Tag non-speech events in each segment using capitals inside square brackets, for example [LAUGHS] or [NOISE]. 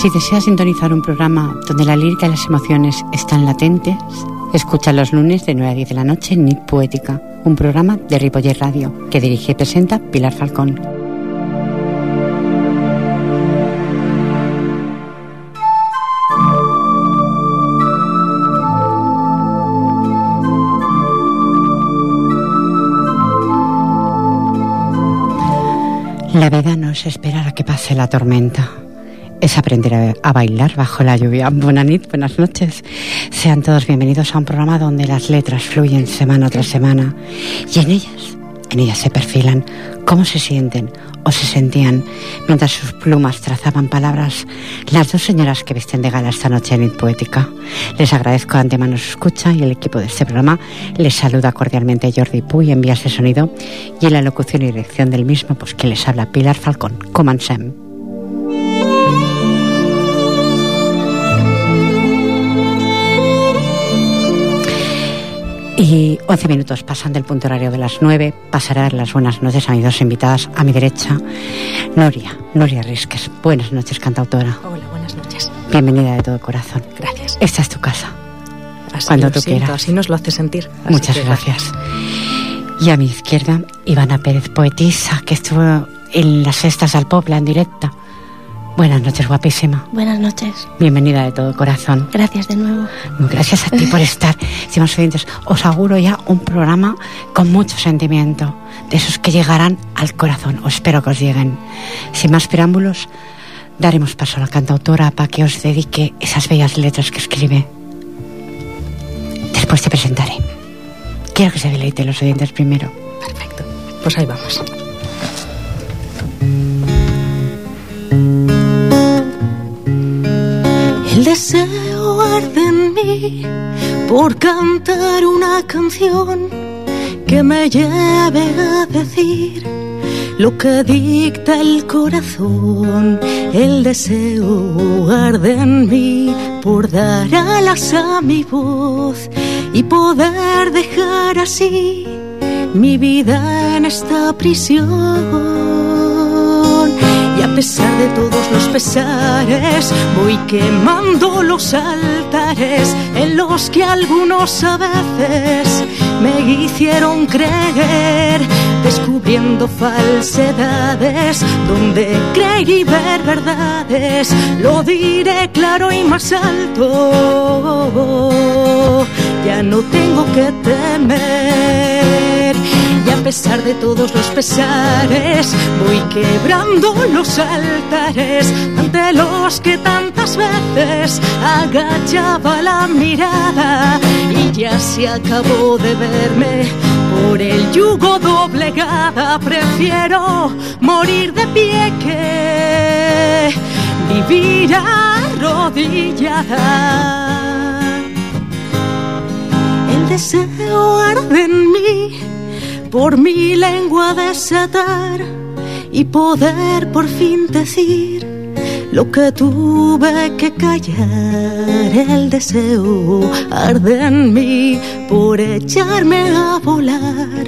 Si deseas sintonizar un programa donde la lírica y las emociones están latentes, escucha los lunes de 9 a 10 de la noche en Nit Poética, un programa de Ripoller Radio que dirige y presenta Pilar Falcón. La vida no es esperar a que pase la tormenta es aprender a, bailar bajo la lluvia. Buenas buenas noches. Sean todos bienvenidos a un programa donde las letras fluyen semana tras semana y en ellas, en ellas se perfilan cómo se sienten o se sentían mientras sus plumas trazaban palabras las dos señoras que visten de gala esta noche en It Poética. Les agradezco de antemano su escucha y el equipo de este programa les saluda cordialmente Jordi Puy en vías de sonido y en la locución y dirección del mismo, pues que les habla Pilar Falcón. Comencem. Y 11 minutos pasan del punto horario de las 9. Pasaré a dar las buenas noches a mis dos invitadas. A mi derecha, Noria, Noria Risques. Buenas noches, cantautora. Hola, buenas noches. Bienvenida de todo corazón. Gracias. Esta es tu casa. Así cuando tú siento, quieras. Así nos lo hace sentir. Muchas gracias. Y a mi izquierda, Ivana Pérez, poetisa, que estuvo en las cestas al Popla en directa. Buenas noches, guapísima. Buenas noches. Bienvenida de todo corazón. Gracias de nuevo. Gracias a ti por [LAUGHS] estar. Estimados oyentes, os auguro ya un programa con mucho sentimiento, de esos que llegarán al corazón, o espero que os lleguen. Sin más preámbulos, daremos paso a la cantautora para que os dedique esas bellas letras que escribe. Después te presentaré. Quiero que se deleite los oyentes primero. Perfecto. Pues ahí vamos. El deseo arde en mí por cantar una canción que me lleve a decir lo que dicta el corazón. El deseo arde en mí por dar alas a mi voz y poder dejar así mi vida en esta prisión. Y a pesar de todos los pesares, voy quemando los altares en los que algunos a veces me hicieron creer, descubriendo falsedades donde creí ver verdades. Lo diré claro y más alto, ya no tengo que temer. A pesar de todos los pesares, voy quebrando los altares ante los que tantas veces agachaba la mirada. Y ya se acabó de verme por el yugo doblegada. Prefiero morir de pie que vivir arrodillada. El deseo arde en mí por mi lengua desatar y poder por fin decir lo que tuve que callar. El deseo arde en mí por echarme a volar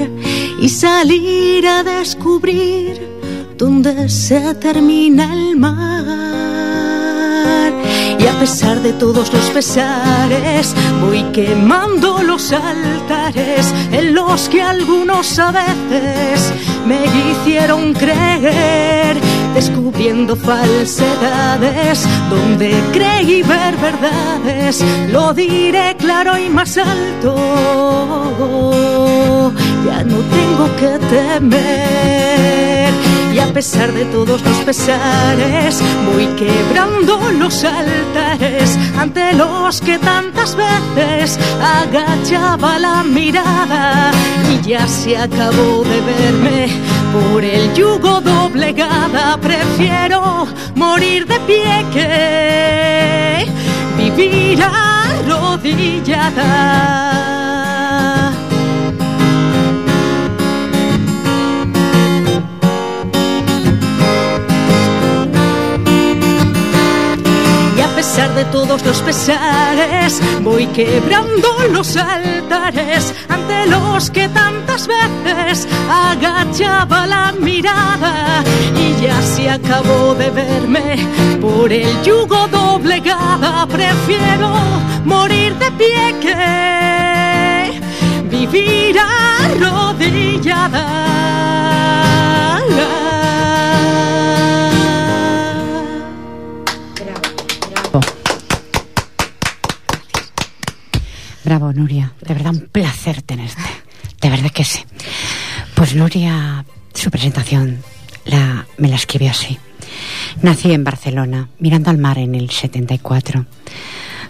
y salir a descubrir dónde se termina el mar. Y a pesar de todos los pesares, voy quemando los altares en los que algunos a veces me hicieron creer, descubriendo falsedades donde creí ver verdades. Lo diré claro y más alto, ya no tengo que temer. Y a pesar de todos los pesares, voy quebrando los altares ante los que tantas veces agachaba la mirada. Y ya se acabó de verme por el yugo doblegada. Prefiero morir de pie que vivir arrodillada. De todos los pesares, voy quebrando los altares ante los que tantas veces agachaba la mirada. Y ya se acabo de verme por el yugo doblegada. Prefiero morir de pie que vivir arrodillada. Bravo, Nuria. De verdad, un placer tenerte. De verdad que sí. Pues Nuria, su presentación la, me la escribió así. Nací en Barcelona, mirando al mar en el 74.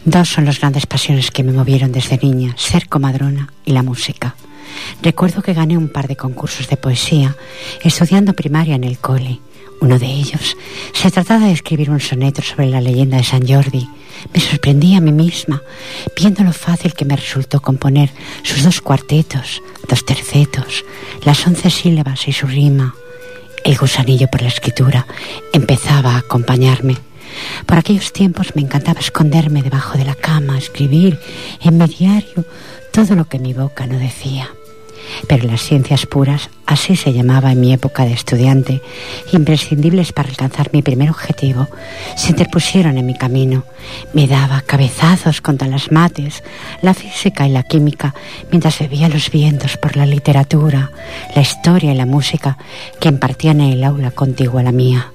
Dos son las grandes pasiones que me movieron desde niña, ser comadrona y la música. Recuerdo que gané un par de concursos de poesía estudiando primaria en el cole. Uno de ellos se trataba de escribir un soneto sobre la leyenda de San Jordi me sorprendí a mí misma, viendo lo fácil que me resultó componer sus dos cuartetos, dos tercetos, las once sílabas y su rima. El gusanillo por la escritura empezaba a acompañarme. Por aquellos tiempos me encantaba esconderme debajo de la cama, escribir en mi diario todo lo que mi boca no decía pero las ciencias puras, así se llamaba en mi época de estudiante, imprescindibles para alcanzar mi primer objetivo, se interpusieron en mi camino. Me daba cabezazos contra las mates, la física y la química, mientras bebía los vientos por la literatura, la historia y la música que impartían en el aula contigua a la mía.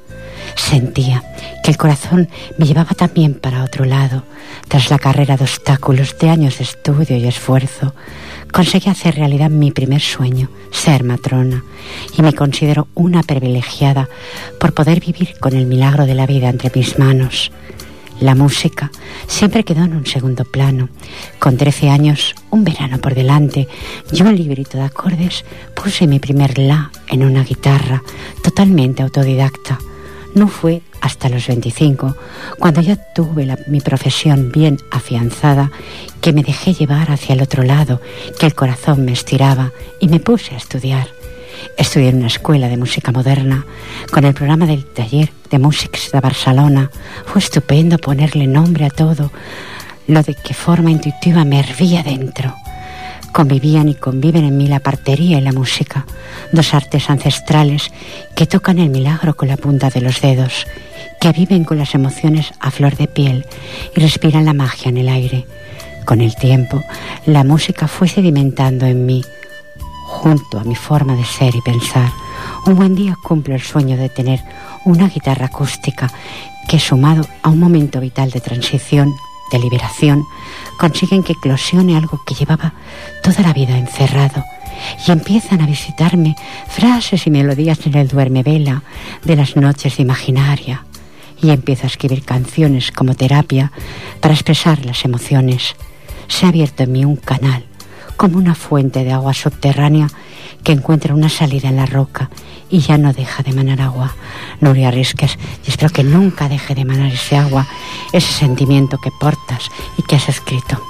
Sentía que el corazón me llevaba también para otro lado, tras la carrera de obstáculos de años de estudio y esfuerzo conseguí hacer realidad mi primer sueño, ser matrona, y me considero una privilegiada por poder vivir con el milagro de la vida entre mis manos. La música siempre quedó en un segundo plano. Con 13 años, un verano por delante y un librito de acordes, puse mi primer la en una guitarra, totalmente autodidacta. No fue hasta los 25, cuando ya tuve mi profesión bien afianzada, que me dejé llevar hacia el otro lado, que el corazón me estiraba y me puse a estudiar. Estudié en una escuela de música moderna con el programa del taller de músics de Barcelona. Fue estupendo ponerle nombre a todo, lo de qué forma intuitiva me hervía dentro. Convivían y conviven en mí la partería y la música, dos artes ancestrales que tocan el milagro con la punta de los dedos que viven con las emociones a flor de piel y respiran la magia en el aire. Con el tiempo, la música fue sedimentando en mí, junto a mi forma de ser y pensar. Un buen día cumplo el sueño de tener una guitarra acústica que, sumado a un momento vital de transición, de liberación, consiguen que eclosione algo que llevaba toda la vida encerrado y empiezan a visitarme frases y melodías en el duerme vela de las noches de imaginaria y empiezo a escribir canciones como terapia para expresar las emociones. Se ha abierto en mí un canal, como una fuente de agua subterránea que encuentra una salida en la roca y ya no deja de manar agua. Nuria Risques, y espero que nunca deje de manar ese agua, ese sentimiento que portas y que has escrito.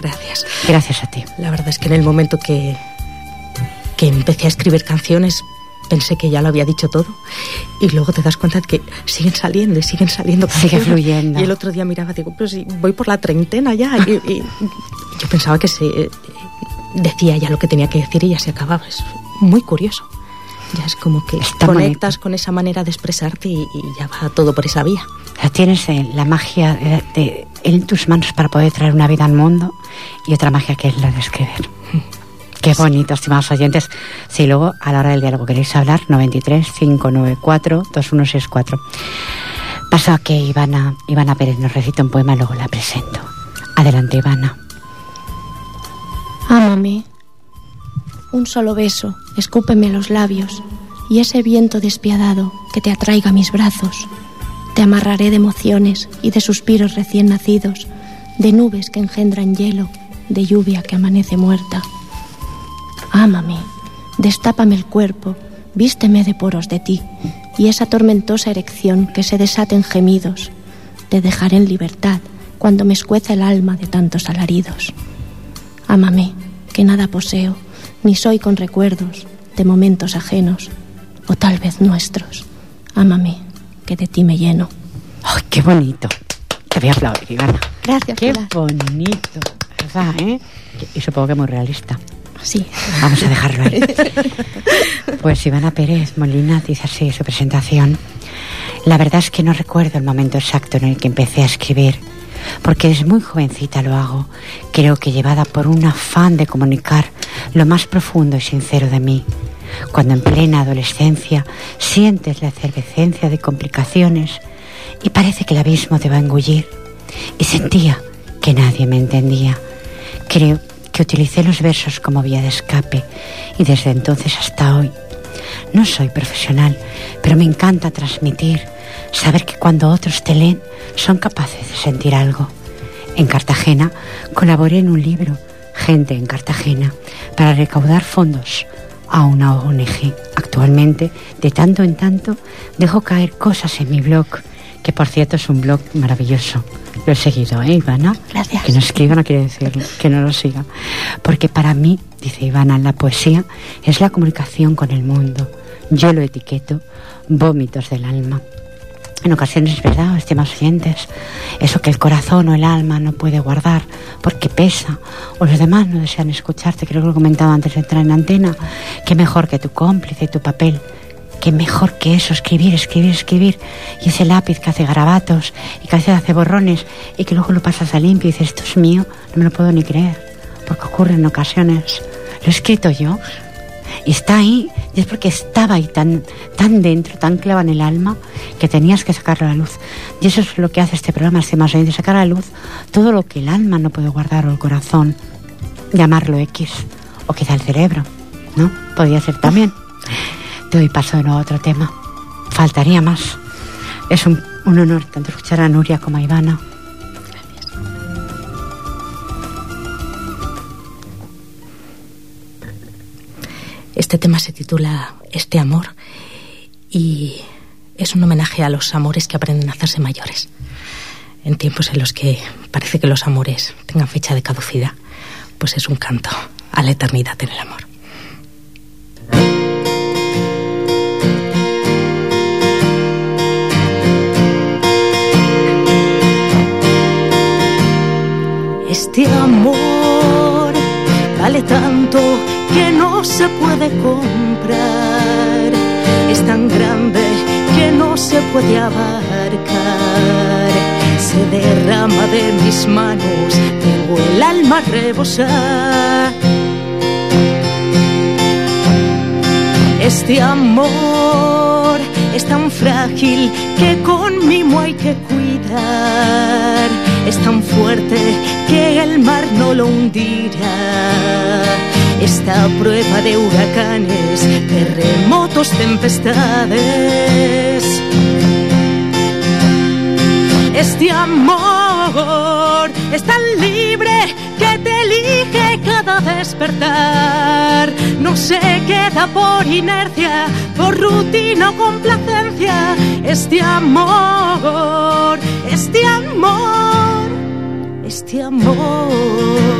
Gracias. Gracias a ti. La verdad es que en el momento que, que empecé a escribir canciones pensé que ya lo había dicho todo y luego te das cuenta de que siguen saliendo y siguen saliendo sigue fluyendo y el otro día miraba digo pero si voy por la treintena ya y, yo pensaba que se decía ya lo que tenía que decir y ya se acababa es muy curioso ya es como que conectas con esa manera de expresarte y, ya va todo por esa vía ya tienes eh, la magia de, en tus manos para poder traer una vida al mundo y otra magia que es la de escribir. [LAUGHS] Qué bonito, estimados oyentes. Si luego a la hora del diálogo queréis hablar, 93 594 2164. Paso a que Ivana, Ivana Pérez nos recita un poema, luego la presento. Adelante, Ivana. Ámame. Un solo beso, escúpeme los labios y ese viento despiadado que te atraiga a mis brazos. Te amarraré de emociones y de suspiros recién nacidos, de nubes que engendran hielo, de lluvia que amanece muerta. Ámame, destápame el cuerpo, vísteme de poros de ti, y esa tormentosa erección que se desata en gemidos, te dejaré en libertad cuando me escueza el alma de tantos alaridos. Ámame, que nada poseo, ni soy con recuerdos de momentos ajenos, o tal vez nuestros. Ámame, que de ti me lleno. ¡Ay, qué bonito! Te voy a aplaudir, Ivana. Gracias, Qué bonito, ¿verdad, eh? Y supongo que muy realista. Sí. Vamos a dejarlo ahí. [LAUGHS] Pues Ivana Pérez Molina dice así su presentación. La verdad es que no recuerdo el momento exacto en el que empecé a escribir, porque desde muy jovencita lo hago, creo que llevada por un afán de comunicar lo más profundo y sincero de mí. Cuando en plena adolescencia sientes la efervescencia de complicaciones y parece que el abismo te va a engullir. Y sentía que nadie me entendía. Creo que utilicé los versos como vía de escape y desde entonces hasta hoy. No soy profesional, pero me encanta transmitir, saber que cuando otros te leen son capaces de sentir algo. En Cartagena colaboré en un libro, Gente en Cartagena, para recaudar fondos a una ONG. Actualmente, de tanto en tanto, dejo caer cosas en mi blog, que por cierto es un blog maravilloso. Lo he seguido, ¿eh, Ivana? Gracias. Que no escriba no quiere decir que no lo siga. Porque para mí, dice Ivana, la poesía es la comunicación con el mundo. Yo lo etiqueto vómitos del alma. En ocasiones es verdad, estimados oyentes, eso que el corazón o el alma no puede guardar porque pesa o los demás no desean escucharte, creo que lo he comentado antes de entrar en antena, que mejor que tu cómplice y tu papel, que mejor que eso, escribir, escribir, escribir, y ese lápiz que hace garabatos y que hace borrones y que luego lo pasas a limpio y dices, esto es mío, no me lo puedo ni creer, porque ocurre en ocasiones. Lo he escrito yo, y está ahí, y es porque estaba ahí tan, tan dentro, tan clavado en el alma, que tenías que sacarlo a la luz. Y eso es lo que hace este programa, este más de sacar a la luz todo lo que el alma no puede guardar o el corazón, llamarlo X, o quizá el cerebro, ¿no? Podría ser también. Te doy paso de nuevo a otro tema. Faltaría más. Es un, un honor tanto escuchar a Nuria como a Ivana. Este tema se titula Este amor y es un homenaje a los amores que aprenden a hacerse mayores. En tiempos en los que parece que los amores tengan fecha de caducidad, pues es un canto a la eternidad en el amor. Este amor vale tanto que no se puede comprar. Es tan grande que no se puede abarcar. Se derrama de mis manos, tengo el alma rebosar. Este amor es tan frágil que con mimo hay que cuidar. Es tan fuerte que el mar no lo hundirá. Esta prueba de huracanes, terremotos, tempestades. Este amor es tan libre que te elige cada despertar. No se queda por inercia, por rutina o complacencia. Este amor, este amor, este amor.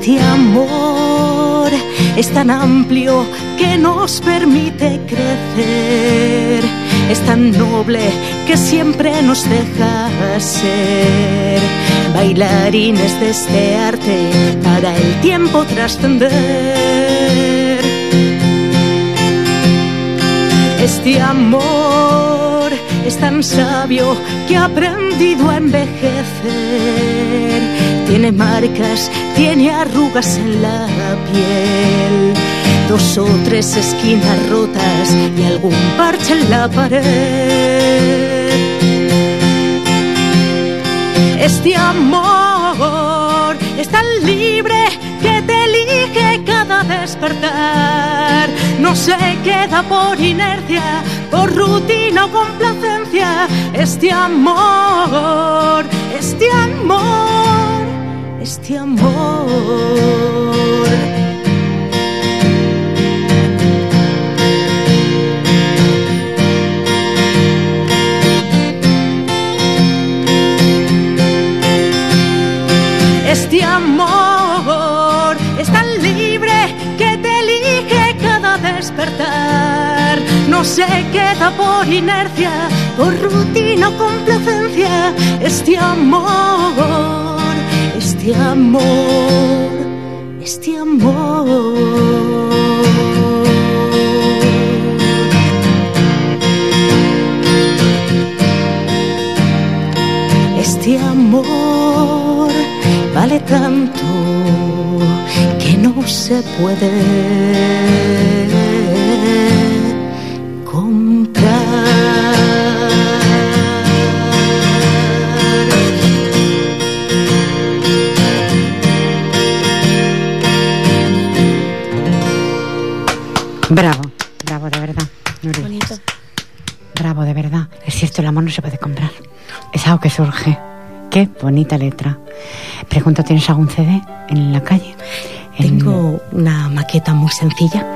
Este amor es tan amplio que nos permite crecer. Es tan noble que siempre nos deja ser bailarines de este arte para el tiempo trascender. Este amor es tan sabio que ha aprendido a envejecer. Tiene marcas, tiene arrugas en la piel, dos o tres esquinas rotas y algún parche en la pared. Este amor es tan libre que te elige cada despertar. No se queda por inercia, por rutina o complacencia. Este amor, este amor, este amor. Este amor es tan libre que te elige cada despertar. No se queda por inercia, por rutina o complacencia. Este amor, este amor, este amor. Este amor vale tanto que no se puede Qué bonita letra. Pregunto, ¿tienes algún CD en la calle? En- Tengo una maqueta muy sencilla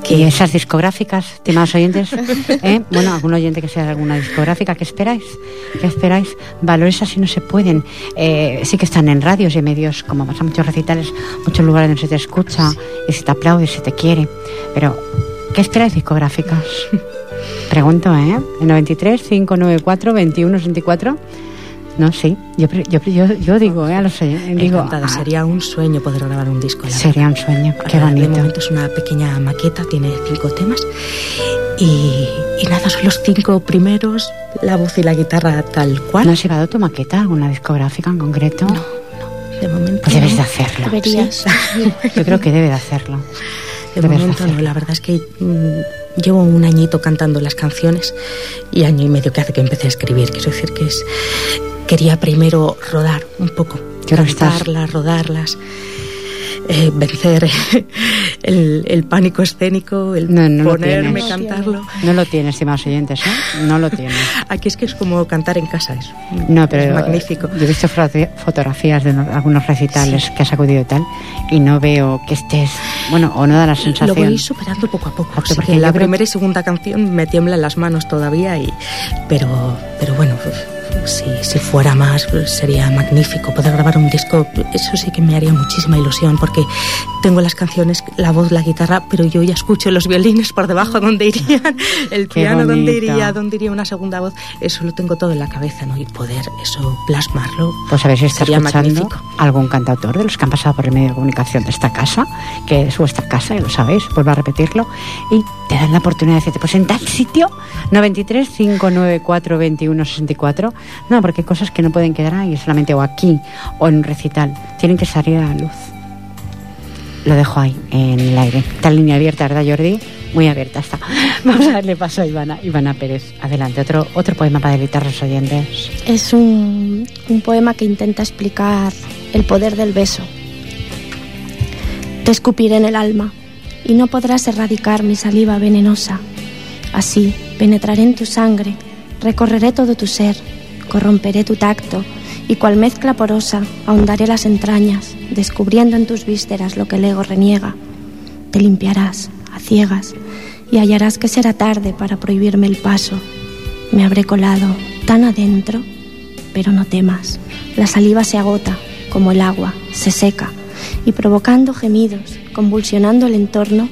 ¿Y que esas discográficas, estimados oyentes? [LAUGHS] ¿Eh? Bueno, algún oyente que sea de alguna discográfica, ¿qué esperáis? ¿Qué esperáis? Valores así no se pueden. Eh, sí que están en radios y en medios, como pasa muchos recitales, muchos lugares donde se te escucha y se te aplaude y se te quiere. Pero, ¿qué esperáis discográficas? [LAUGHS] Pregunto, ¿eh? En 93 594 2164. No, sí. Yo, pre- yo, yo, yo digo, ¿eh? A los digo, ah, Sería un sueño poder grabar un disco. la sería un sueño. Qué Ahora, De bonito. momento es una pequeña maqueta, tiene cinco temas. Y, y nada, son los cinco primeros, la voz y la guitarra tal cual. ¿No has llevado tu maqueta a alguna discográfica en concreto? No, no, de momento. Pues debes de hacerlo. Deberías. [LAUGHS] Yo creo que debe de hacerlo. De Debes momento hacerlo. no, la verdad es que mm, llevo un añito cantando las canciones y año y medio que hace que empecé a escribir. Quiero decir que es. Quería primero rodar un poco, cantarlas, rodarlas, eh, vencer [LAUGHS] el, el pánico escénico, el No, no lo ponerme, cantarlo. No lo tienes, estimados oyentes, ¿eh? No lo tienes. [LAUGHS] Aquí es que es como cantar en casa, es, No, pero es magnífico. Yo he visto foto- fotografías de uno- algunos recitales que has acudido y tal, y no veo que estés, bueno, o no da la Lo sensación. voy superando poco a poco. Porque- yo la primera y segunda canción me tiemblan las manos todavía, y, pero, pero bueno, si, si fuera más pues, sería magnífico poder grabar un disco. Eso sí que me haría muchísima ilusión porque tengo las canciones, la voz, la guitarra, pero yo ya escucho los violines por debajo donde irían, [LAUGHS] el Qué piano bonito. iría, donde iría una segunda voz. Eso lo tengo todo en la cabeza, ¿no? Y poder eso plasmarlo. Pues a ver si está escuchando magnífico. algún cantautor de los que han pasado por el medio de comunicación de esta casa, que es vuestra casa, y lo sabéis, vuelvo a repetirlo, y te dan la oportunidad de decirte, pues en tal sitio, 93 594 21 64. No, porque hay cosas que no pueden quedar ahí solamente o aquí o en un recital, tienen que salir a la luz. Lo dejo ahí, en el aire. Está línea abierta, ¿verdad, Jordi? Muy abierta está. [LAUGHS] Vamos a darle paso a Ivana, Ivana Pérez. Adelante, otro, otro poema para deleitar los oyentes. Es un, un poema que intenta explicar el poder del beso. Te escupiré en el alma y no podrás erradicar mi saliva venenosa. Así penetraré en tu sangre, recorreré todo tu ser, corromperé tu tacto y cual mezcla porosa ahondaré las entrañas, descubriendo en tus vísceras lo que el ego reniega. Te limpiarás a ciegas y hallarás que será tarde para prohibirme el paso. Me habré colado tan adentro, pero no temas. La saliva se agota, como el agua, se seca, y provocando gemidos, convulsionando el entorno,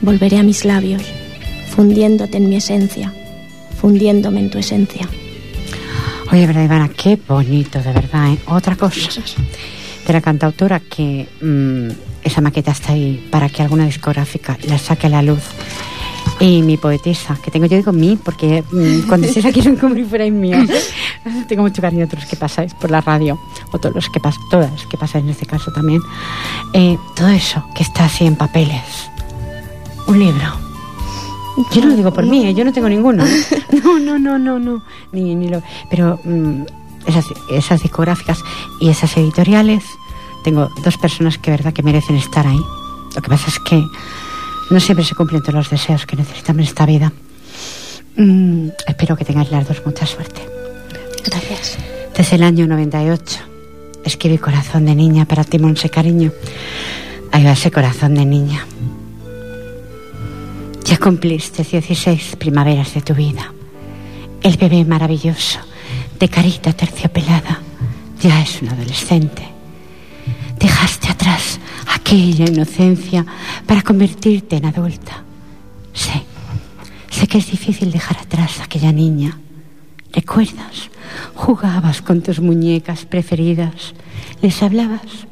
volveré a mis labios, fundiéndote en mi esencia, fundiéndome en tu esencia. Oye, verdad, Ivana, qué bonito, de verdad, ¿eh? Otra cosa de la cantautora que mm, esa maqueta está ahí para que alguna discográfica la saque a la luz. Y mi poetisa, que tengo, yo digo mi, porque mm, cuando estéis aquí son como si fuerais míos. [LAUGHS] tengo mucho cariño a todos los que pasáis por la radio, o todos los que pas todas que pasáis en este caso también. Eh, todo eso que está así en papeles. Un libro. Yo no lo digo por mí, ¿eh? yo no tengo ninguno. ¿eh? [LAUGHS] No, no, no, no, no. Ni, ni lo, pero mm, esas, esas discográficas y esas editoriales, tengo dos personas que verdad que merecen estar ahí. Lo que pasa es que no siempre se cumplen todos los deseos que necesitamos en esta vida. Mm, espero que tengáis las dos mucha suerte. Gracias. Desde el año 98 escribí Corazón de Niña para ti, Monse Cariño. Ahí va ese corazón de niña. Ya cumpliste 16 primaveras de tu vida. El bebé maravilloso, de carita terciopelada, ya es un adolescente. Dejaste atrás aquella inocencia para convertirte en adulta. Sí, Sé que es difícil dejar atrás a aquella niña. ¿Recuerdas? Jugabas con tus muñecas preferidas, les hablabas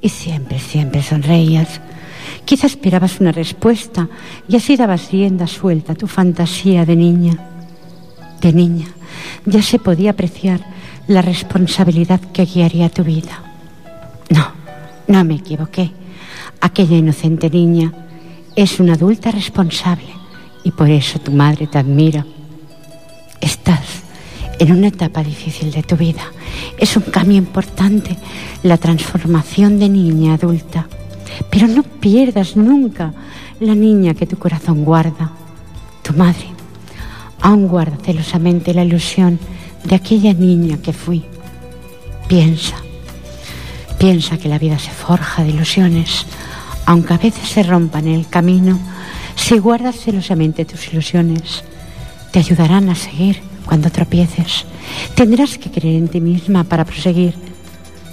y siempre, siempre sonreías. Quizá esperabas una respuesta y así dabas rienda suelta a tu fantasía de niña. De niña ya se podía apreciar la responsabilidad que guiaría tu vida. No, no me equivoqué. Aquella inocente niña es una adulta responsable y por eso tu madre te admira. Estás en una etapa difícil de tu vida. Es un cambio importante, la transformación de niña a adulta. Pero no pierdas nunca la niña que tu corazón guarda, tu madre. Aún guarda celosamente la ilusión de aquella niña que fui. Piensa, piensa que la vida se forja de ilusiones, aunque a veces se rompan en el camino. Si guardas celosamente tus ilusiones, te ayudarán a seguir cuando tropieces. Tendrás que creer en ti misma para proseguir.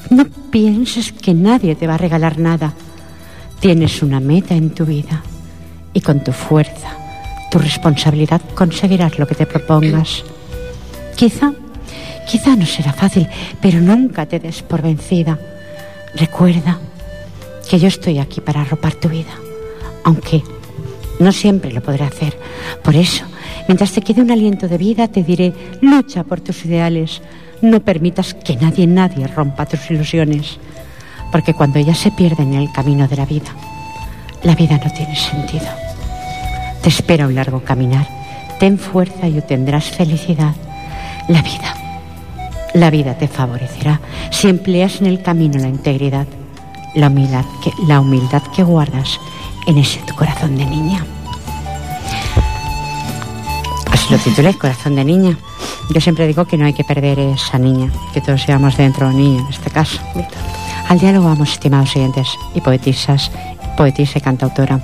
No pienses que nadie te va a regalar nada. Tienes una meta en tu vida y con tu fuerza, tu responsabilidad conseguirás lo que te propongas. Quizá, quizá no será fácil, pero nunca te des por vencida. Recuerda que yo estoy aquí para arropar tu vida, aunque no siempre lo podré hacer. Por eso, Mientras te quede un aliento de vida, te diré, lucha por tus ideales. No permitas que nadie, nadie rompa tus ilusiones. Porque cuando ellas se pierden en el camino de la vida, la vida no tiene sentido. Te espera un largo caminar. Ten fuerza y obtendrás felicidad. La vida, la vida te favorecerá si empleas en el camino la integridad, la humildad que, guardas en ese tu corazón de niña. Lo titulé Corazón de Niña. Yo siempre digo que no hay que perder esa niña, que todos seamos dentro niña en este caso. Al diálogo vamos, estimados oyentes y poetisas, poetisa y cantautora.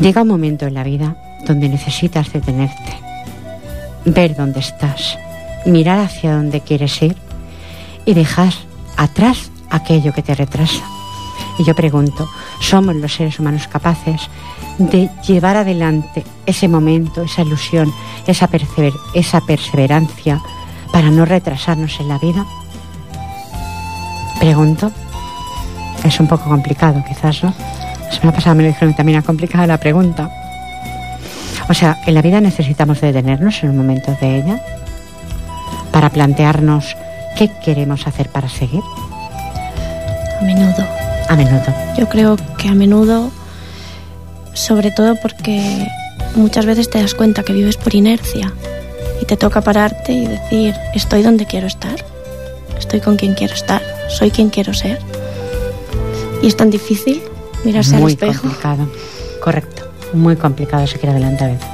Llega un momento en la vida donde necesitas detenerte, ver dónde estás, mirar hacia dónde quieres ir y dejar atrás aquello que te retrasa. Y yo pregunto, ¿somos los seres humanos capaces de llevar adelante ese momento, esa ilusión, esa, esa perseverancia para no retrasarnos en la vida? Pregunto. Es un poco complicado, quizás, ¿no? La semana pasada me lo dijeron también era complicada la pregunta. O sea, en la vida necesitamos detenernos en un momento de ella para plantearnos qué queremos hacer para seguir. A menudo. A menudo. Yo creo que a menudo sobre todo porque muchas veces te das cuenta que vives por inercia y te toca pararte y decir, estoy donde quiero estar, estoy con quien quiero estar, soy quien quiero ser. Y es tan difícil mirarse al espejo. Muy complicado, correcto, muy complicado seguir adelante a veces.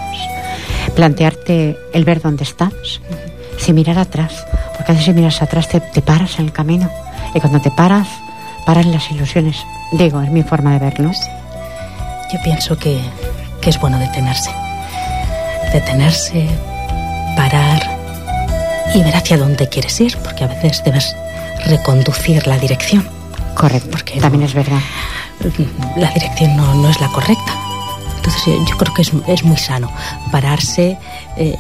Plantearte el ver dónde estás, sin mirar atrás, porque a veces si miras atrás te, te paras en el camino y cuando te paras, paran las ilusiones. Digo, es mi forma de verlo. Yo pienso que, es bueno detenerse. Detenerse, parar y ver hacia dónde quieres ir, porque a veces debes reconducir la dirección. Correcto, porque también es verdad. La dirección no, es la correcta. Entonces yo, creo que es, muy sano pararse, eh,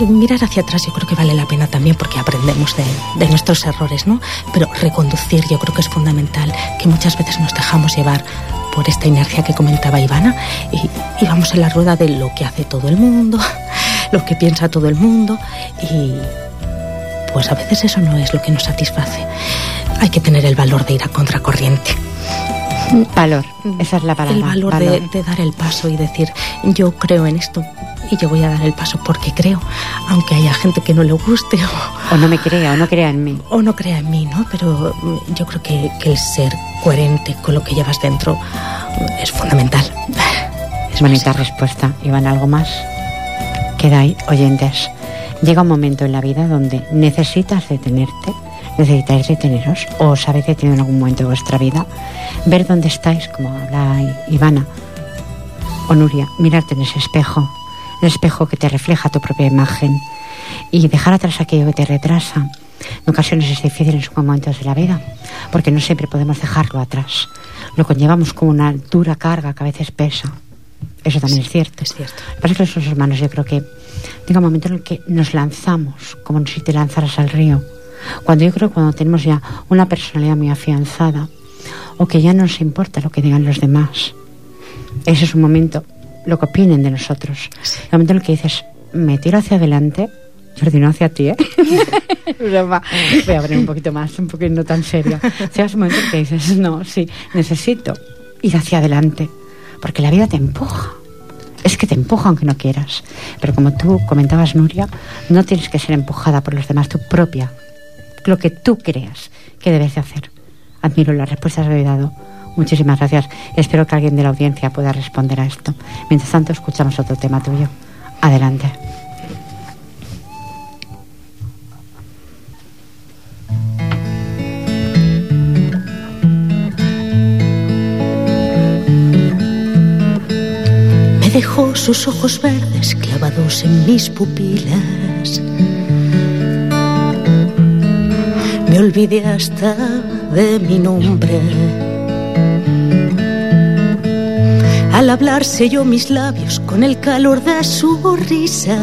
mirar hacia atrás yo creo que vale la pena también porque aprendemos de, de, nuestros errores, ¿no? Pero reconducir yo creo que es fundamental, que muchas veces nos dejamos llevar por esta inercia que comentaba Ivana y, vamos en la rueda de lo que hace todo el mundo, [LAUGHS] lo que piensa todo el mundo y pues a veces eso no es lo que nos satisface. Hay que tener el valor de ir a contracorriente. Valor, esa es la palabra. El valor, De, dar el paso y decir, yo creo en esto y yo voy a dar el paso porque creo, aunque haya gente que no le guste [LAUGHS] o, o no me crea o no crea en mí. O no crea en mí, ¿no? Pero yo creo que, que el ser coherente con lo que llevas dentro es fundamental. [LAUGHS] Es bonita respuesta. Iván, ¿algo más? Quedáis oyentes. Llega un momento en la vida donde necesitas detenerte, necesitáis deteneros, o os habéis detenido en algún momento de vuestra vida, ver dónde estáis, como habla Ivana o Nuria, mirarte en ese espejo, el espejo que te refleja tu propia imagen, y dejar atrás aquello que te retrasa, en ocasiones es difícil en sus momentos de la vida, porque no siempre podemos dejarlo atrás. Lo conllevamos como una dura carga que a veces pesa. Eso también es cierto. Es cierto. Lo que pasa es que los seres humanos yo creo que llega un momento en el que nos lanzamos, como si te lanzaras al río. Cuando yo creo que cuando tenemos ya una personalidad muy afianzada, o que ya no nos importa lo que digan los demás, ese es un momento, lo que opinen de nosotros. El momento en el que dices, me tiro hacia adelante, Jordi, no hacia ti, ¿eh? [LAUGHS] Voy a abrir un poquito más, un poquito no tan serio. O es un momento en el que dices, no, sí, necesito ir hacia adelante, porque la vida te empuja. Es que te empuja aunque no quieras. Pero como tú comentabas, Nuria, no tienes que ser empujada por los demás, tu propia, lo que tú creas que debes de hacer. Admiro las respuestas que he dado. Muchísimas gracias. Espero que alguien de la audiencia pueda responder a esto. Mientras tanto, escuchamos otro tema tuyo. Adelante. Sus ojos verdes clavados en mis pupilas. Me olvidé hasta de mi nombre. Al hablar selló mis labios con el calor de su risa.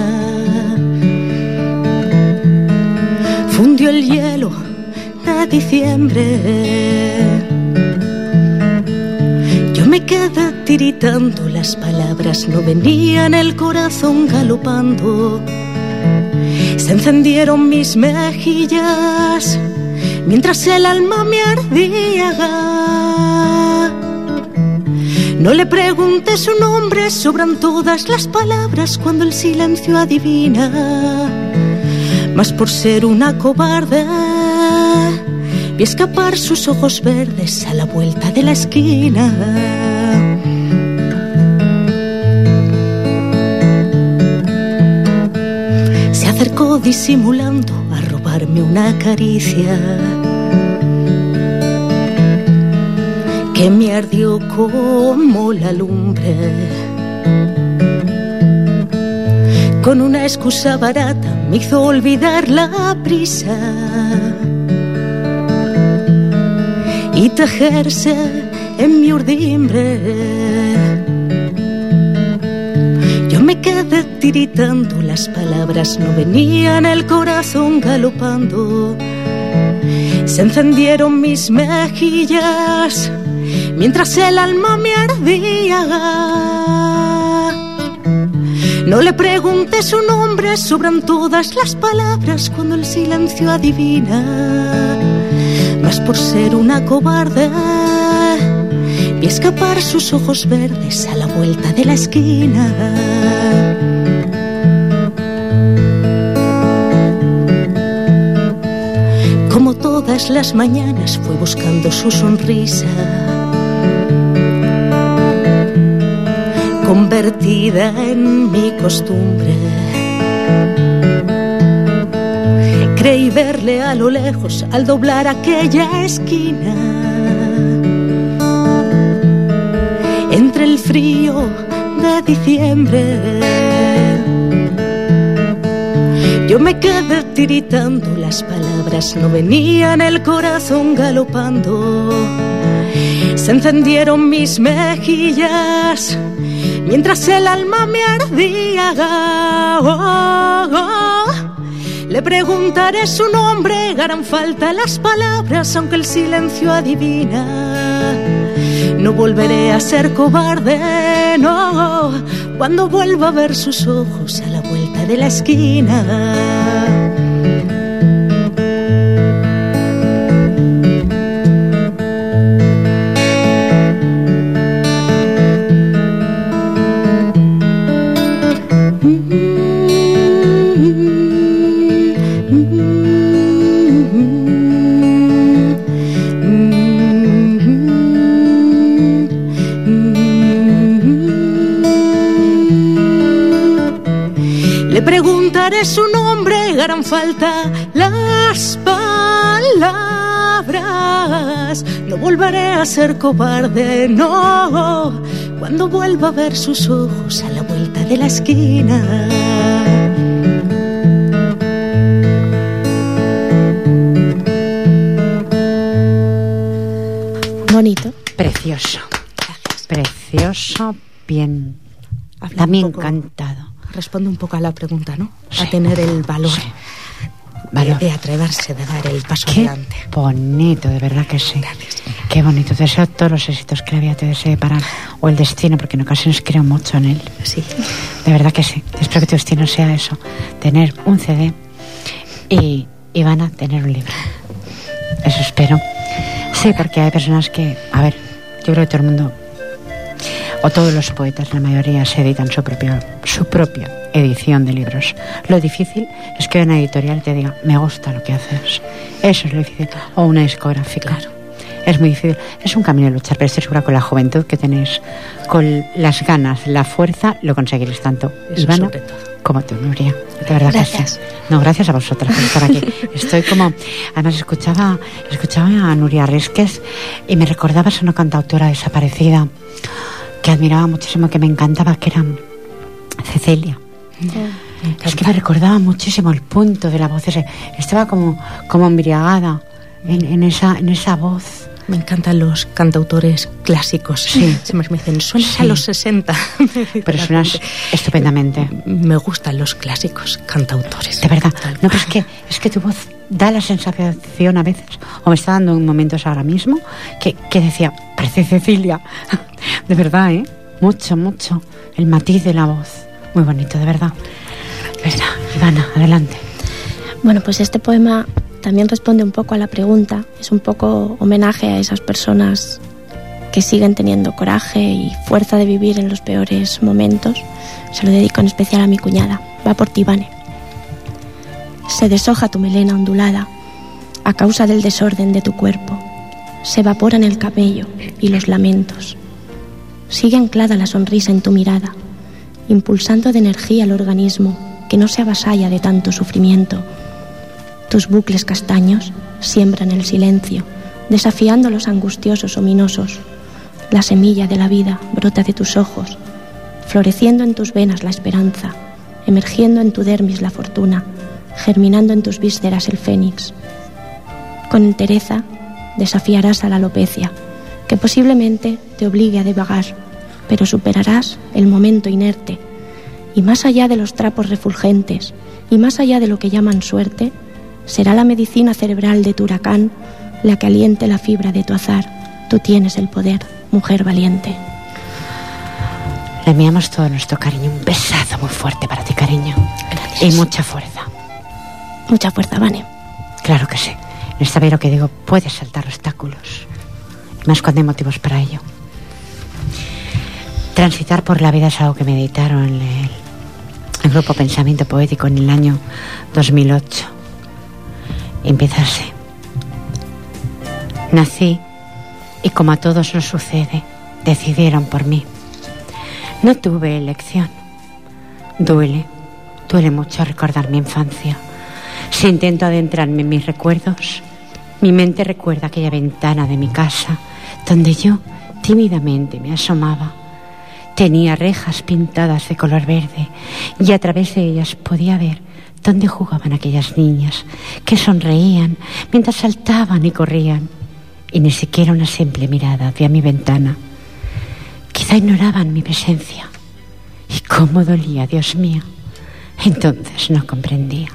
Fundió el hielo de diciembre. Yo me quedé tiritando, las palabras no venían, el corazón galopando. Se encendieron mis mejillas mientras el alma me ardía. No le pregunté su nombre, sobran todas las palabras cuando el silencio adivina. Mas por ser una cobarde, vi escapar sus ojos verdes a la vuelta de la esquina. Acercó disimulando a robarme una caricia que me ardió como la lumbre. Con una excusa barata me hizo olvidar la prisa y tejerse en mi urdimbre. Tiritando, las palabras no venían, el corazón galopando. Se encendieron mis mejillas mientras el alma me ardía. No le pregunté su nombre, sobran todas las palabras cuando el silencio adivina. Mas por ser una cobarde, vi escapar sus ojos verdes a la vuelta de la esquina. Todas las mañanas fui buscando su sonrisa convertida en mi costumbre. Creí verle a lo lejos al doblar aquella esquina. Entre el frío de diciembre. Yo me quedé tiritando, las palabras no venían, el corazón galopando. Se encendieron mis mejillas mientras el alma me ardía. Oh, oh. Le preguntaré su nombre, harán falta las palabras, aunque el silencio adivina. No volveré a ser cobarde, no, cuando vuelva a ver sus ojos a la vuelta de la esquina. Preguntaré su nombre, harán falta las palabras. No volveré a ser cobarde, no, cuando vuelva a ver sus ojos a la vuelta de la esquina. Bonito. Precioso. Precioso, bien También encantado. Responde un poco a la pregunta, ¿no? A tener el valor. De, atreverse, de dar el paso Qué adelante. bonito, de verdad que sí. Gracias. Qué bonito. Te deseo todos los éxitos que la vida te desee para... O el destino, porque en ocasiones creo mucho en él. Sí. De verdad que sí. Espero que tu destino sea eso. Tener un CD y, y van a tener un libro. Eso espero. Sí, porque hay personas que... A ver, yo creo que todo el mundo... O todos los poetas, la mayoría, se editan su, propio, su propia edición de libros. Lo difícil es que una editorial te diga, me gusta lo que haces. Eso es lo difícil. O una discográfica. Claro. Es muy difícil. Es un camino de luchar, pero estoy segura con la juventud que tenéis, con las ganas, la fuerza, lo conseguiréis tanto. Eso Ivana, sobre todo. como tú, Nuria. De verdad Gracias. que sí. No, gracias a vosotras por estar aquí. [LAUGHS] Estoy como... Además, escuchaba, escuchaba a Nuria Risques y me recordaba a una cantautora desaparecida que admiraba muchísimo, que me encantaba, que era Cecilia. Es que me recordaba muchísimo el punto de la voz. Estaba como, como embriagada en, en esa, en esa voz. Me encantan los cantautores clásicos. Sí. Siempre me dicen, suenas Sí. a los 60. [LAUGHS] Pero suenas estupendamente. Me gustan los clásicos cantautores. De verdad. No, pero es que, es que tu voz da la sensación a veces, o me está dando en momentos ahora mismo, que, que decía, parece Cecilia. [LAUGHS] De verdad, ¿eh? Mucho, mucho. El matiz de la voz. Muy bonito, de verdad. Verdad. Ivana, adelante. Bueno, pues este poema también responde un poco a la pregunta. Es un poco homenaje a esas personas que siguen teniendo coraje y fuerza de vivir en los peores momentos. Se lo dedico en especial a mi cuñada. Va por ti, Vane. Se deshoja tu melena ondulada a causa del desorden de tu cuerpo. Se evaporan el cabello y los lamentos. Sigue anclada la sonrisa en tu mirada, impulsando de energía el organismo que no se avasalla de tanto sufrimiento. Tus bucles castaños siembran el silencio, desafiando los angustiosos ominosos. La semilla de la vida brota de tus ojos, floreciendo en tus venas la esperanza, emergiendo en tu dermis la fortuna, germinando en tus vísceras el fénix. Con entereza desafiarás a la alopecia, que posiblemente te obligue a devagar, pero superarás el momento inerte y más allá de los trapos refulgentes y más allá de lo que llaman suerte, será la medicina cerebral de tu huracán la que aliente la fibra de tu azar. Tú tienes el poder, mujer valiente. Le enviamos todo nuestro cariño. Un besazo muy fuerte para ti, cariño. Y mucha fuerza. Mucha fuerza, Vane. Claro que sí. En esta vida lo que digo, puedes saltar obstáculos. Y más cuando hay motivos para ello. Transitar por la vida es algo que meditaron el, el grupo Pensamiento Poético en el año 2008. Y empieza así. Nací y como a todos nos sucede, decidieron por mí. No tuve elección. Duele, duele mucho recordar mi infancia. Si intento adentrarme en mis recuerdos, mi mente recuerda aquella ventana de mi casa donde yo tímidamente me asomaba. Tenía rejas pintadas de color verde y a través de ellas podía ver dónde jugaban aquellas niñas que sonreían mientras saltaban y corrían y ni siquiera una simple mirada hacia mi ventana. Quizá ignoraban mi presencia y cómo dolía, Dios mío. Entonces no comprendía.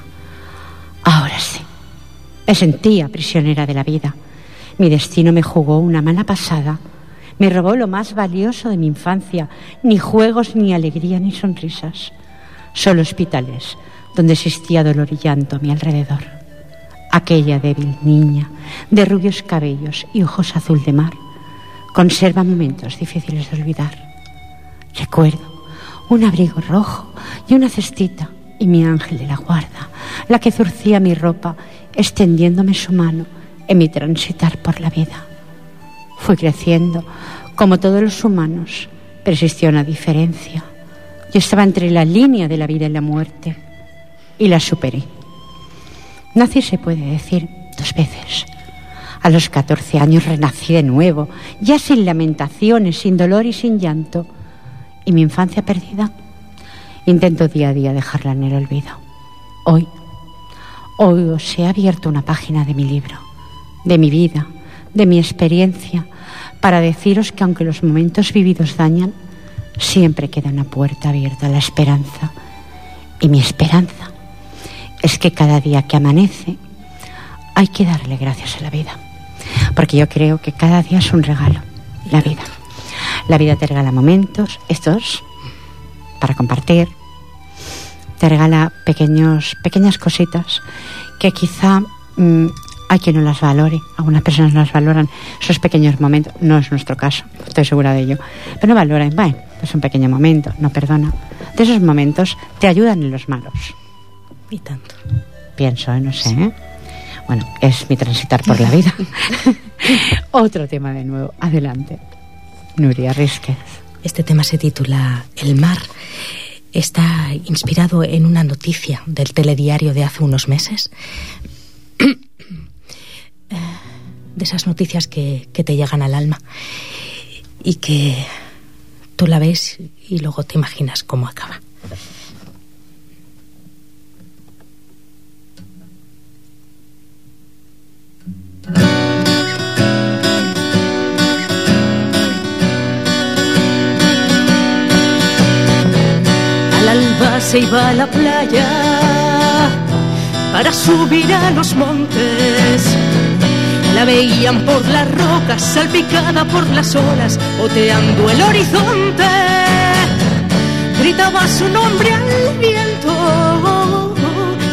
Ahora sí. Me sentía prisionera de la vida. Mi destino me jugó una mala pasada. Me robó lo más valioso de mi infancia. Ni juegos, ni alegría, ni sonrisas. Solo hospitales donde existía dolor y llanto a mi alrededor. Aquella débil niña, de rubios cabellos y ojos azul de mar, conserva momentos difíciles de olvidar. Recuerdo un abrigo rojo y una cestita y mi ángel de la guarda, la que zurcía mi ropa, extendiéndome su mano en mi transitar por la vida. Fui creciendo, como todos los humanos, pero una diferencia. Yo estaba entre la línea de la vida y la muerte y la superé. Nací, se puede decir, dos veces. A los 14 años renací de nuevo, ya sin lamentaciones, sin dolor y sin llanto. ¿Y mi infancia perdida? Intento día a día dejarla en el olvido. Hoy, hoy os he abierto una página de mi libro, de mi vida, de mi experiencia, para deciros que aunque los momentos vividos dañan, siempre queda una puerta abierta, la esperanza. Y mi esperanza es que cada día que amanece hay que darle gracias a la vida. Porque yo creo que cada día es un regalo, la vida. La vida te regala momentos, estos, para compartir. Te regala pequeños, pequeñas cositas que quizá mm, hay quien no las valore, algunas personas no las valoran esos pequeños momentos, no es nuestro caso, estoy segura de ello, pero no valoran, bueno, es un pequeño momento, no perdona. De esos momentos te ayudan en los malos. Y tanto. Pienso, ¿eh? no sé. ¿eh? Bueno, es mi transitar por la [LAUGHS] vida. Otro tema de nuevo, adelante. Nuria Rísquez. Este tema se titula El mar. Está inspirado en una noticia del telediario de hace unos meses de esas noticias que, que te llegan al alma y que tú la ves y luego te imaginas cómo acaba. Al alba se iba a la playa para subir a los montes la veían por las rocas, salpicada por las olas, oteando el horizonte. Gritaba su nombre al viento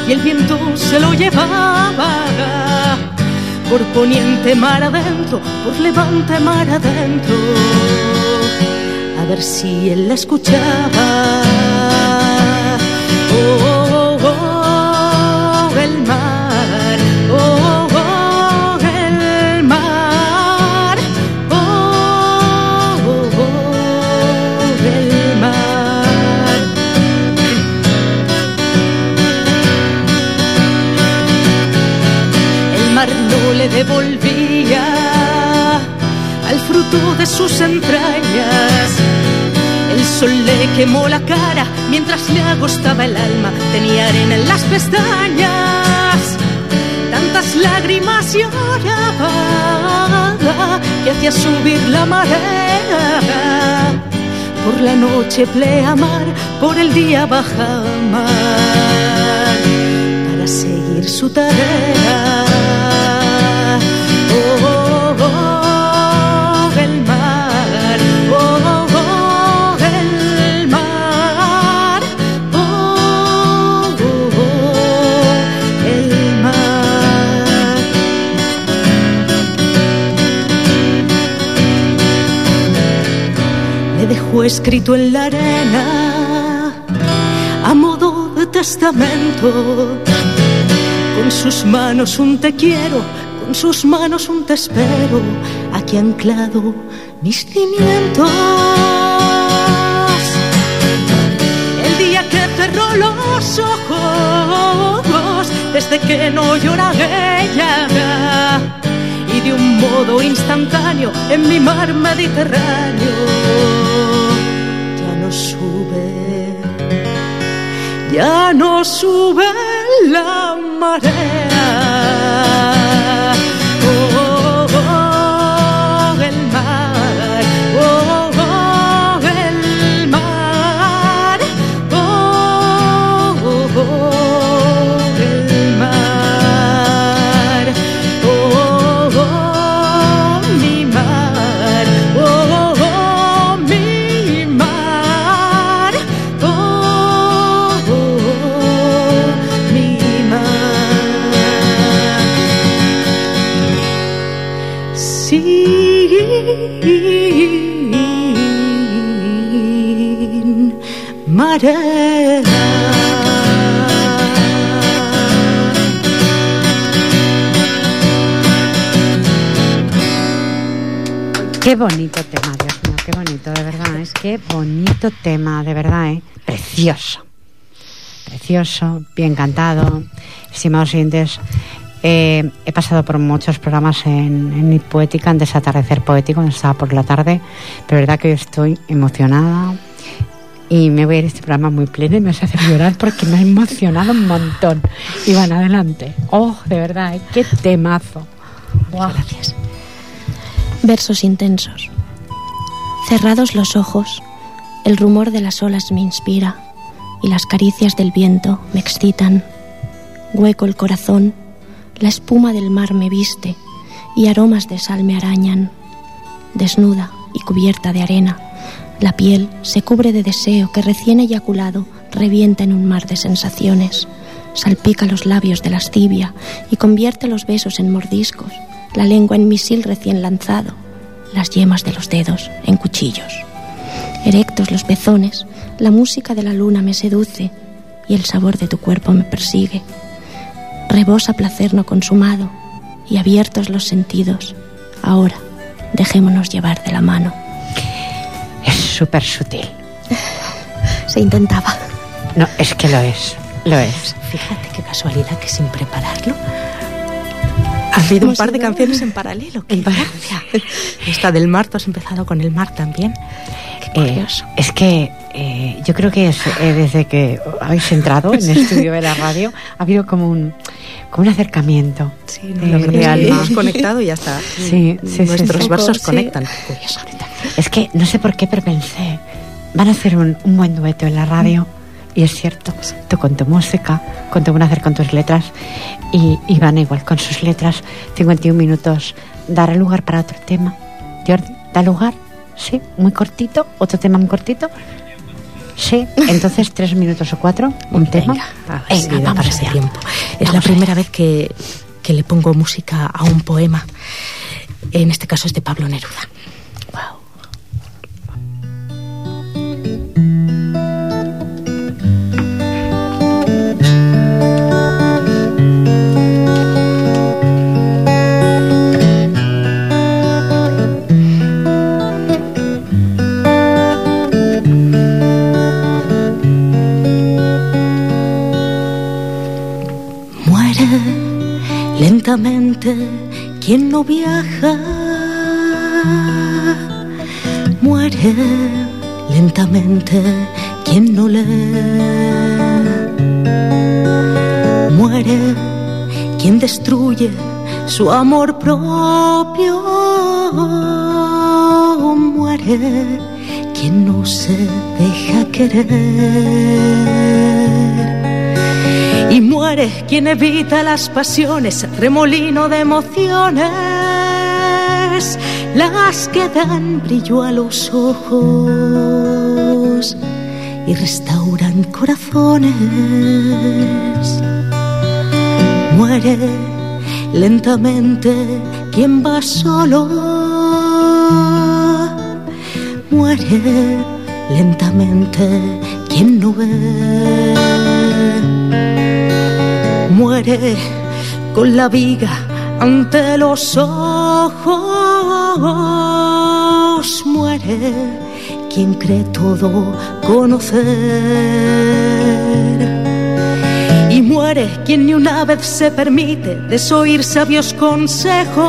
y el viento se lo llevaba. Por poniente mar adentro, por levante mar adentro. A ver si él la escuchaba. Sus entrañas. El sol le quemó la cara mientras le agostaba el alma, tenía arena en las pestañas. Tantas lágrimas lloraba que hacía subir la marea. Por la noche pleamar, por el día baja mar, para seguir su tarea. Escrito en la arena a modo de testamento. Con sus manos un te quiero, con sus manos un te espero, aquí anclado mis cimientos. El día que cerró los ojos, desde que no llora ella un modo instantáneo en mi mar Mediterráneo sube, ya no sube la marea. Qué bonito tema, Dios mío, qué bonito, de verdad. Es que bonito tema, de verdad, ¿eh? Precioso. Precioso, bien cantado. Estimados oyentes, eh, he pasado por muchos programas en, en Poética, antes Atardecer Poético, estaba por la tarde, pero de verdad que hoy estoy emocionada y me voy a ir a este programa muy pleno y me hacer llorar porque me ha emocionado un montón. Y van adelante. Oh, de verdad, ¿eh? qué temazo. Versos intensos. Cerrados los ojos, El rumor de las olas me inspira y las caricias del viento me excitan. Hueco el corazón, la espuma del mar me viste y aromas de sal me arañan. Desnuda y cubierta de arena, la piel se cubre de deseo que recién eyaculado revienta en un mar de sensaciones. Salpica los labios de lascivia y convierte los besos en mordiscos, la lengua en misil recién lanzado, las yemas de los dedos en cuchillos. Erectos los pezones, la música de la luna me seduce y el sabor de tu cuerpo me persigue. Rebosa placer no consumado y abiertos los sentidos. Ahora, dejémonos llevar de la mano. Es súper sutil. [LAUGHS] Se intentaba. No, es que lo es, lo es. Fíjate qué casualidad que sin prepararlo habido un par de canciones en paralelo. En Esta del mar, tú has empezado con el mar también. Eh, es que eh, yo creo que eh, desde que habéis entrado en el [LAUGHS] estudio de la radio ha habido como un, como un acercamiento. Sí, hemos conectado y ya está. Sí, Nuestros versos conectan. Es que no sé por qué, pero pensé, van a hacer un, buen dueto en la radio. Y es cierto, tú con tu música, con van a hacer con tus letras y, y van igual con sus letras. 51 minutos, dará lugar para otro tema. Jordi, da lugar Sí, muy cortito. Otro tema muy cortito. Sí, entonces [LAUGHS] tres minutos o cuatro, un tema. Venga, para ese tiempo. Es la primera vez que, que le pongo música a un poema. En este caso es de Pablo Neruda. Lentamente quien no viaja. Muere lentamente quien no lee. Muere quien destruye su amor propio. Muere quien no se deja querer y muere quien evita las pasiones, remolino de emociones, las que dan brillo a los ojos y restauran corazones. Muere lentamente quien va solo, muere lentamente quien no ve muere con la viga ante los ojos. Muere quien cree todo conocer. Y muere quien ni una vez se permite desoír sabios consejos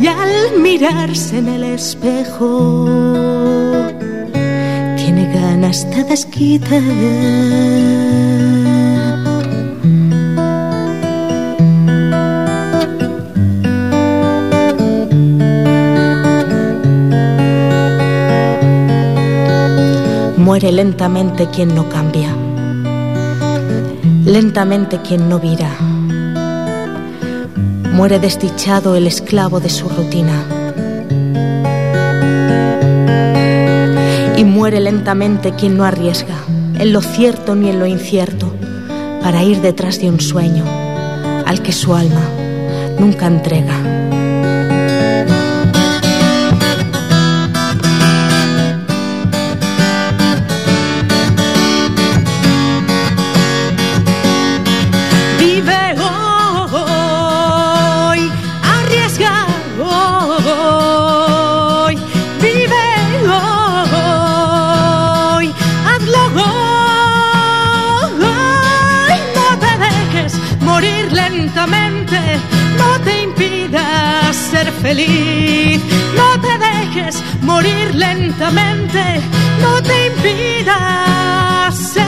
y al mirarse en el espejo tiene ganas de desquite. Muere lentamente quien no cambia, lentamente quien no vira. Muere desdichado el esclavo de su rutina. Y muere lentamente quien no arriesga en lo cierto ni en lo incierto para ir detrás de un sueño al que su alma nunca entrega. Feliz. No te dejes morir lentamente, no te impidas ser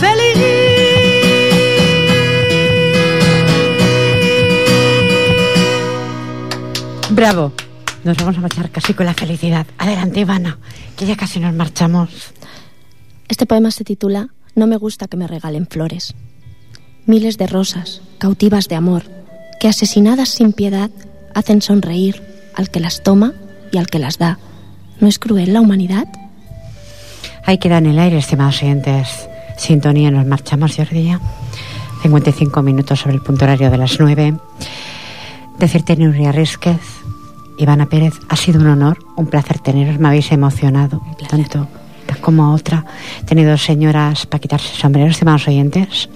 feliz. Bravo. Nos vamos a marchar casi con la felicidad. Adelante, Ivana, que ya casi nos marchamos. Este poema se titula No me gusta que me regalen flores. Miles de rosas, cautivas de amor, que asesinadas sin piedad hacen sonreír al que las toma y al que las da. ¿No es cruel la humanidad? Ahí queda en el aire, estimados oyentes. Sintonía, nos marchamos, Jordi. 55 minutos sobre el punto horario de las 9. Decirte, Nuria Rísquez, Ivana Pérez, ha sido un honor, un placer teneros, me habéis emocionado tanto como otra. He tenido señoras para quitarse sombreros, estimados oyentes.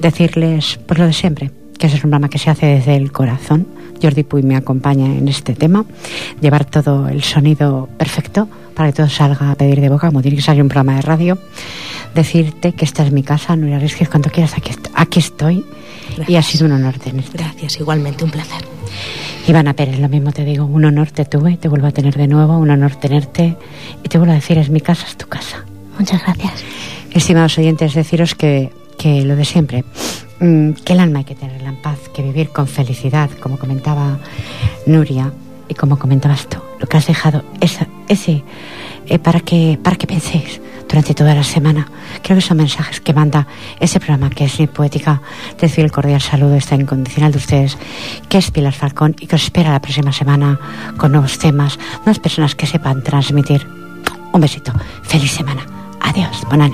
Decirles, pues lo de siempre, que es un programa que se hace desde el corazón. Jordi Puy me acompaña en este tema, llevar todo el sonido perfecto para que todo salga a pedir de boca, como tiene que salir un programa de radio. Decirte que esta es mi casa, Nuria Rísquez, cuando quieras, aquí, aquí estoy. Y ha sido un honor tenerte. Gracias, igualmente, un placer. Ivana Pérez, lo mismo te digo, un honor te tuve, te vuelvo a tener de nuevo, un honor tenerte. Y te vuelvo a decir, es mi casa, es tu casa. Muchas gracias. Estimados oyentes, deciros que, que lo de siempre, mm, que el alma hay que tenerla en paz, que vivir con felicidad, como comentaba Nuria y como comentabas tú, lo que has dejado, esa, ese, eh, para, que, para que penséis durante toda la semana. Creo que son mensajes que manda ese programa que es mi poética. Recibe el cordial saludo, está incondicional de ustedes, que es Pilar Falcón y que os espera la próxima semana con nuevos temas, unas personas que sepan transmitir. Un besito, feliz semana. Adiós, buena.